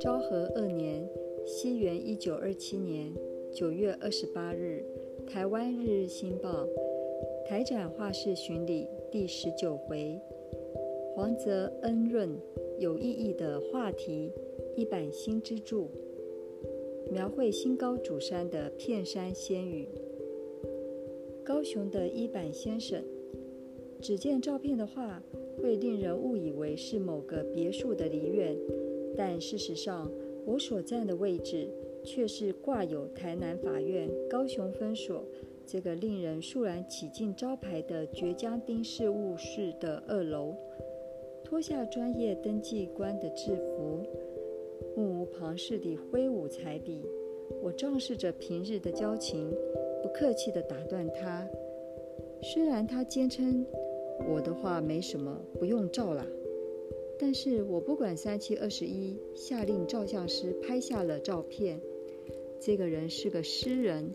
昭和二年（西元一九二七年）九月二十八日，《台湾日日新报》台展画室巡礼第十九回，黄泽恩润有意义的话题一版新之著，描绘新高主山的片山仙语。高雄的一版先生，只见照片的话，会令人误以为是某个别墅的梨院。但事实上，我所站的位置却是挂有台南法院高雄分所这个令人肃然起敬招牌的绝江丁事务室的二楼。脱下专业登记官的制服，目无旁视地挥舞彩笔。我仗势着平日的交情，不客气地打断他。虽然他坚称我的话没什么，不用照啦。但是我不管三七二十一，下令照相师拍下了照片。这个人是个诗人，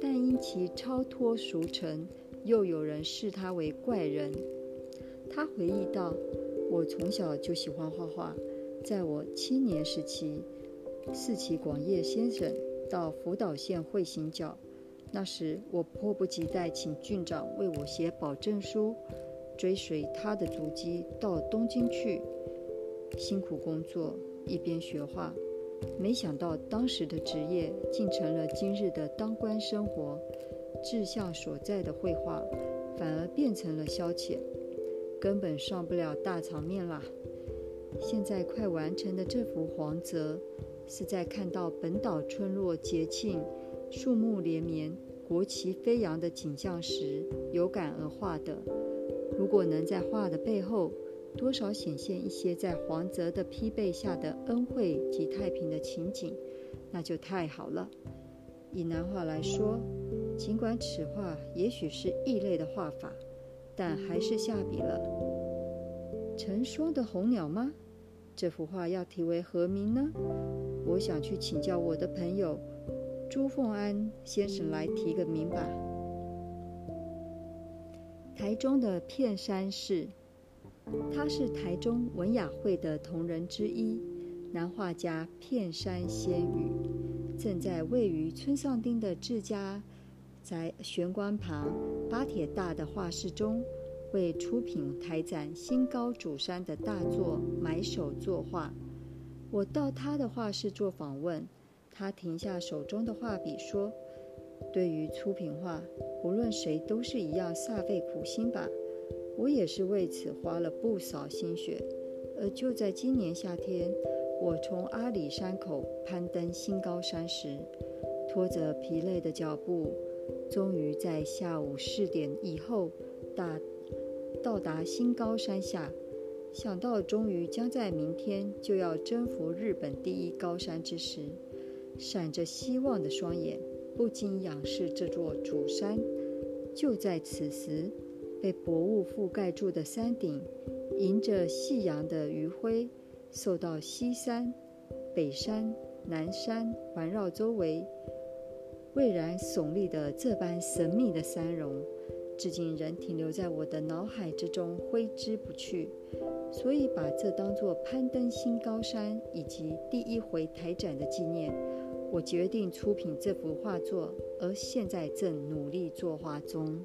但因其超脱俗尘，又有人视他为怪人。他回忆道：“我从小就喜欢画画，在我七年时期，四期广业先生到福岛县会行脚，那时我迫不及待请郡长为我写保证书，追随他的足迹到东京去。”辛苦工作，一边学画，没想到当时的职业竟成了今日的当官生活。志向所在的绘画，反而变成了消遣，根本上不了大场面啦。现在快完成的这幅黄泽，是在看到本岛村落节庆、树木连绵、国旗飞扬的景象时有感而画的。如果能在画的背后，多少显现一些在黄泽的披背下的恩惠及太平的情景，那就太好了。以南画来说，尽管此画也许是异类的画法，但还是下笔了。成双的红鸟吗？这幅画要题为何名呢？我想去请教我的朋友朱凤安先生来提个名吧。台中的片山市。他是台中文雅会的同仁之一，男画家片山仙羽，正在位于村上町的自家宅玄关旁八铁大的画室中，为出品台展新高主山的大作埋首作画。我到他的画室做访问，他停下手中的画笔说：“对于出品画，无论谁都是一样煞费苦心吧。”我也是为此花了不少心血，而就在今年夏天，我从阿里山口攀登新高山时，拖着疲累的脚步，终于在下午四点以后达到达新高山下。想到终于将在明天就要征服日本第一高山之时，闪着希望的双眼不禁仰视这座主山。就在此时。被薄雾覆盖住的山顶，迎着夕阳的余晖，受到西山、北山、南山环绕周围，蔚然耸立的这般神秘的山容，至今仍停留在我的脑海之中，挥之不去。所以把这当作攀登新高山以及第一回台展的纪念，我决定出品这幅画作，而现在正努力作画中。